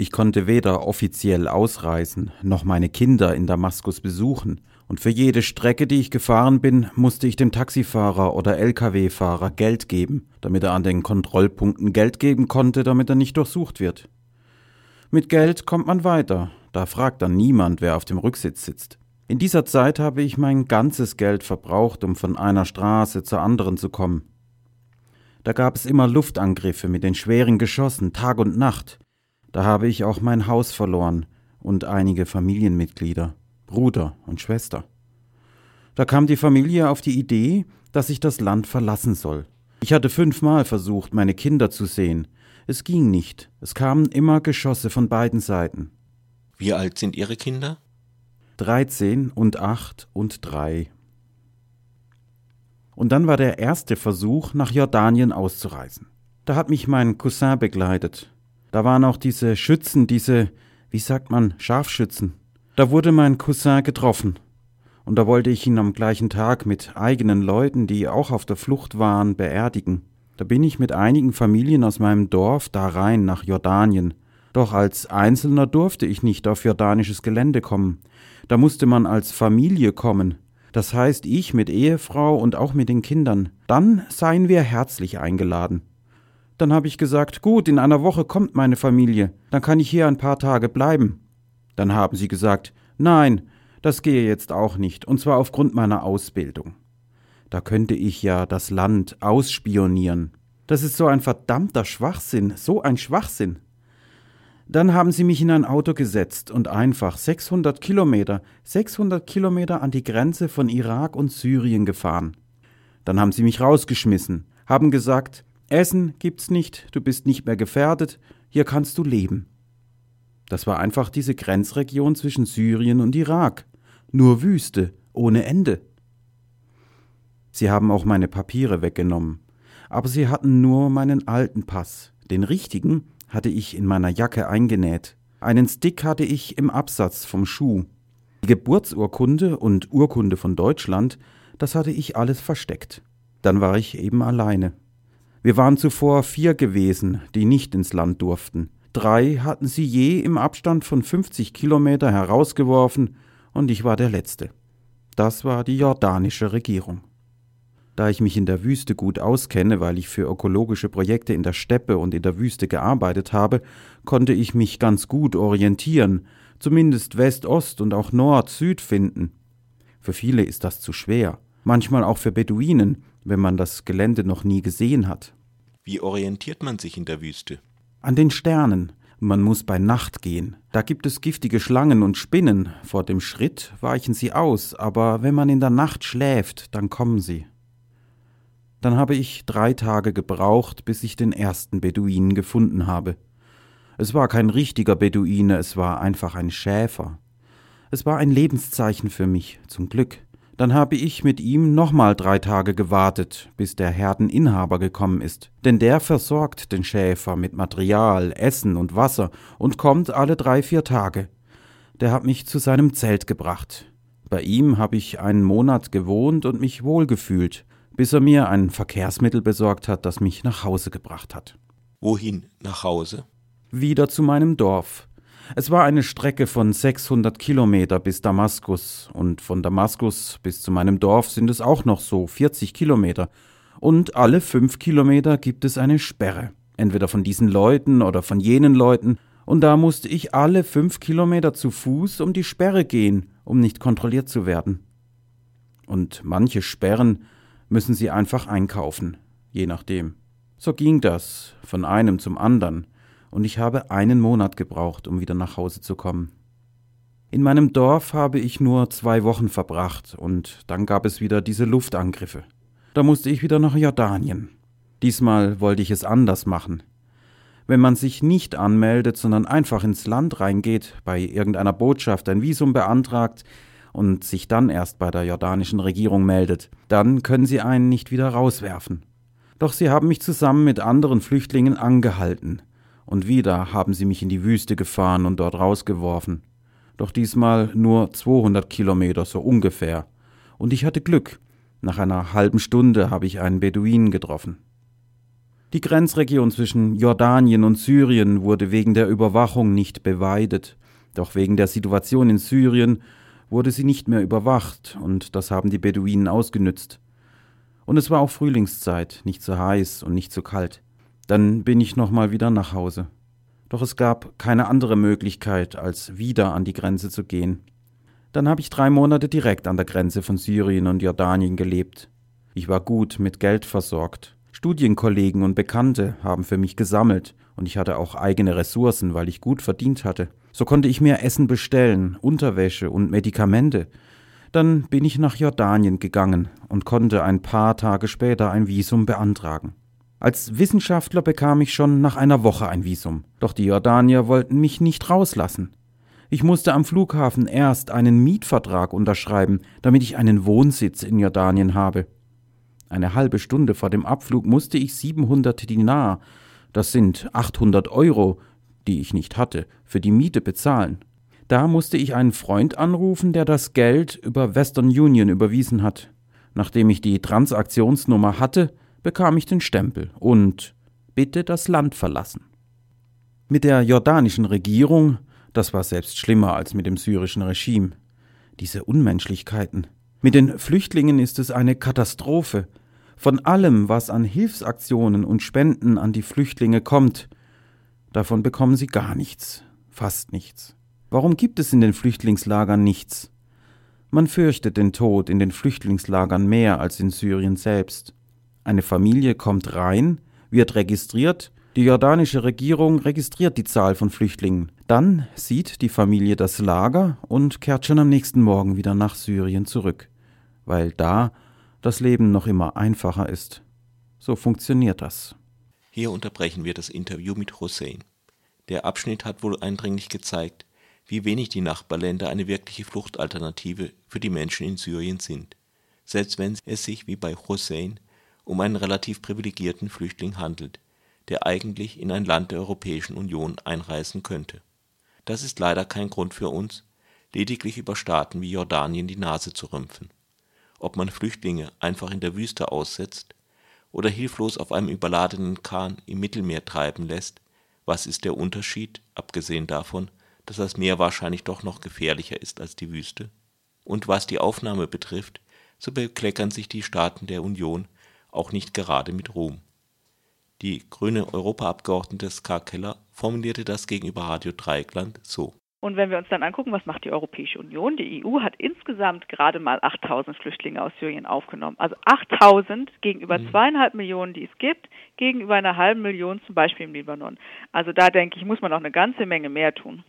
Ich konnte weder offiziell ausreisen, noch meine Kinder in Damaskus besuchen, und für jede Strecke, die ich gefahren bin, musste ich dem Taxifahrer oder Lkw-Fahrer Geld geben, damit er an den Kontrollpunkten Geld geben konnte, damit er nicht durchsucht wird. Mit Geld kommt man weiter, da fragt dann niemand, wer auf dem Rücksitz sitzt. In dieser Zeit habe ich mein ganzes Geld verbraucht, um von einer Straße zur anderen zu kommen. Da gab es immer Luftangriffe mit den schweren Geschossen, Tag und Nacht. Da habe ich auch mein Haus verloren und einige Familienmitglieder. Bruder und Schwester. Da kam die Familie auf die Idee, dass ich das Land verlassen soll. Ich hatte fünfmal versucht, meine Kinder zu sehen. Es ging nicht. Es kamen immer Geschosse von beiden Seiten. Wie alt sind Ihre Kinder? Dreizehn und acht und drei. Und dann war der erste Versuch, nach Jordanien auszureisen. Da hat mich mein Cousin begleitet. Da waren auch diese Schützen, diese, wie sagt man, Scharfschützen. Da wurde mein Cousin getroffen. Und da wollte ich ihn am gleichen Tag mit eigenen Leuten, die auch auf der Flucht waren, beerdigen. Da bin ich mit einigen Familien aus meinem Dorf da rein nach Jordanien. Doch als Einzelner durfte ich nicht auf jordanisches Gelände kommen. Da musste man als Familie kommen. Das heißt, ich mit Ehefrau und auch mit den Kindern. Dann seien wir herzlich eingeladen. Dann habe ich gesagt, gut, in einer Woche kommt meine Familie, dann kann ich hier ein paar Tage bleiben. Dann haben sie gesagt, nein, das gehe jetzt auch nicht, und zwar aufgrund meiner Ausbildung. Da könnte ich ja das Land ausspionieren. Das ist so ein verdammter Schwachsinn, so ein Schwachsinn. Dann haben sie mich in ein Auto gesetzt und einfach 600 Kilometer, 600 Kilometer an die Grenze von Irak und Syrien gefahren. Dann haben sie mich rausgeschmissen, haben gesagt, Essen gibt's nicht, du bist nicht mehr gefährdet, hier kannst du leben. Das war einfach diese Grenzregion zwischen Syrien und Irak. Nur Wüste, ohne Ende. Sie haben auch meine Papiere weggenommen. Aber sie hatten nur meinen alten Pass. Den richtigen hatte ich in meiner Jacke eingenäht. Einen Stick hatte ich im Absatz vom Schuh. Die Geburtsurkunde und Urkunde von Deutschland, das hatte ich alles versteckt. Dann war ich eben alleine. Wir waren zuvor vier gewesen, die nicht ins Land durften. Drei hatten sie je im Abstand von 50 Kilometer herausgeworfen und ich war der Letzte. Das war die jordanische Regierung. Da ich mich in der Wüste gut auskenne, weil ich für ökologische Projekte in der Steppe und in der Wüste gearbeitet habe, konnte ich mich ganz gut orientieren, zumindest West, Ost und auch Nord, Süd finden. Für viele ist das zu schwer, manchmal auch für Beduinen, wenn man das Gelände noch nie gesehen hat. Wie orientiert man sich in der Wüste? An den Sternen. Man muss bei Nacht gehen. Da gibt es giftige Schlangen und Spinnen. Vor dem Schritt weichen sie aus, aber wenn man in der Nacht schläft, dann kommen sie. Dann habe ich drei Tage gebraucht, bis ich den ersten Beduinen gefunden habe. Es war kein richtiger Beduine, es war einfach ein Schäfer. Es war ein Lebenszeichen für mich, zum Glück. Dann habe ich mit ihm nochmal drei Tage gewartet, bis der Herdeninhaber gekommen ist, denn der versorgt den Schäfer mit Material, Essen und Wasser und kommt alle drei, vier Tage. Der hat mich zu seinem Zelt gebracht. Bei ihm habe ich einen Monat gewohnt und mich wohlgefühlt, bis er mir ein Verkehrsmittel besorgt hat, das mich nach Hause gebracht hat. Wohin nach Hause? Wieder zu meinem Dorf. Es war eine Strecke von 600 Kilometer bis Damaskus und von Damaskus bis zu meinem Dorf sind es auch noch so 40 Kilometer. Und alle fünf Kilometer gibt es eine Sperre. Entweder von diesen Leuten oder von jenen Leuten. Und da musste ich alle fünf Kilometer zu Fuß um die Sperre gehen, um nicht kontrolliert zu werden. Und manche Sperren müssen sie einfach einkaufen, je nachdem. So ging das von einem zum anderen und ich habe einen Monat gebraucht, um wieder nach Hause zu kommen. In meinem Dorf habe ich nur zwei Wochen verbracht und dann gab es wieder diese Luftangriffe. Da musste ich wieder nach Jordanien. Diesmal wollte ich es anders machen. Wenn man sich nicht anmeldet, sondern einfach ins Land reingeht, bei irgendeiner Botschaft ein Visum beantragt und sich dann erst bei der jordanischen Regierung meldet, dann können sie einen nicht wieder rauswerfen. Doch sie haben mich zusammen mit anderen Flüchtlingen angehalten, und wieder haben sie mich in die Wüste gefahren und dort rausgeworfen. Doch diesmal nur 200 Kilometer, so ungefähr. Und ich hatte Glück. Nach einer halben Stunde habe ich einen Beduinen getroffen. Die Grenzregion zwischen Jordanien und Syrien wurde wegen der Überwachung nicht beweidet, doch wegen der Situation in Syrien wurde sie nicht mehr überwacht, und das haben die Beduinen ausgenützt. Und es war auch Frühlingszeit, nicht so heiß und nicht so kalt. Dann bin ich nochmal wieder nach Hause. Doch es gab keine andere Möglichkeit, als wieder an die Grenze zu gehen. Dann habe ich drei Monate direkt an der Grenze von Syrien und Jordanien gelebt. Ich war gut mit Geld versorgt. Studienkollegen und Bekannte haben für mich gesammelt, und ich hatte auch eigene Ressourcen, weil ich gut verdient hatte. So konnte ich mir Essen bestellen, Unterwäsche und Medikamente. Dann bin ich nach Jordanien gegangen und konnte ein paar Tage später ein Visum beantragen. Als Wissenschaftler bekam ich schon nach einer Woche ein Visum, doch die Jordanier wollten mich nicht rauslassen. Ich musste am Flughafen erst einen Mietvertrag unterschreiben, damit ich einen Wohnsitz in Jordanien habe. Eine halbe Stunde vor dem Abflug musste ich 700 Dinar, das sind 800 Euro, die ich nicht hatte, für die Miete bezahlen. Da musste ich einen Freund anrufen, der das Geld über Western Union überwiesen hat. Nachdem ich die Transaktionsnummer hatte, bekam ich den Stempel und bitte das Land verlassen. Mit der jordanischen Regierung, das war selbst schlimmer als mit dem syrischen Regime. Diese Unmenschlichkeiten. Mit den Flüchtlingen ist es eine Katastrophe. Von allem, was an Hilfsaktionen und Spenden an die Flüchtlinge kommt, davon bekommen sie gar nichts, fast nichts. Warum gibt es in den Flüchtlingslagern nichts? Man fürchtet den Tod in den Flüchtlingslagern mehr als in Syrien selbst. Eine Familie kommt rein, wird registriert, die jordanische Regierung registriert die Zahl von Flüchtlingen. Dann sieht die Familie das Lager und kehrt schon am nächsten Morgen wieder nach Syrien zurück, weil da das Leben noch immer einfacher ist. So funktioniert das. Hier unterbrechen wir das Interview mit Hussein. Der Abschnitt hat wohl eindringlich gezeigt, wie wenig die Nachbarländer eine wirkliche Fluchtalternative für die Menschen in Syrien sind, selbst wenn es sich wie bei Hussein um einen relativ privilegierten Flüchtling handelt, der eigentlich in ein Land der Europäischen Union einreisen könnte. Das ist leider kein Grund für uns, lediglich über Staaten wie Jordanien die Nase zu rümpfen. Ob man Flüchtlinge einfach in der Wüste aussetzt oder hilflos auf einem überladenen Kahn im Mittelmeer treiben lässt, was ist der Unterschied, abgesehen davon, dass das Meer wahrscheinlich doch noch gefährlicher ist als die Wüste? Und was die Aufnahme betrifft, so bekleckern sich die Staaten der Union auch nicht gerade mit Ruhm. Die grüne Europaabgeordnete Ska Keller formulierte das gegenüber Radio Dreieckland so. Und wenn wir uns dann angucken, was macht die Europäische Union? Die EU hat insgesamt gerade mal 8000 Flüchtlinge aus Syrien aufgenommen. Also 8000 gegenüber mhm. zweieinhalb Millionen, die es gibt, gegenüber einer halben Million zum Beispiel im Libanon. Also da denke ich, muss man auch eine ganze Menge mehr tun.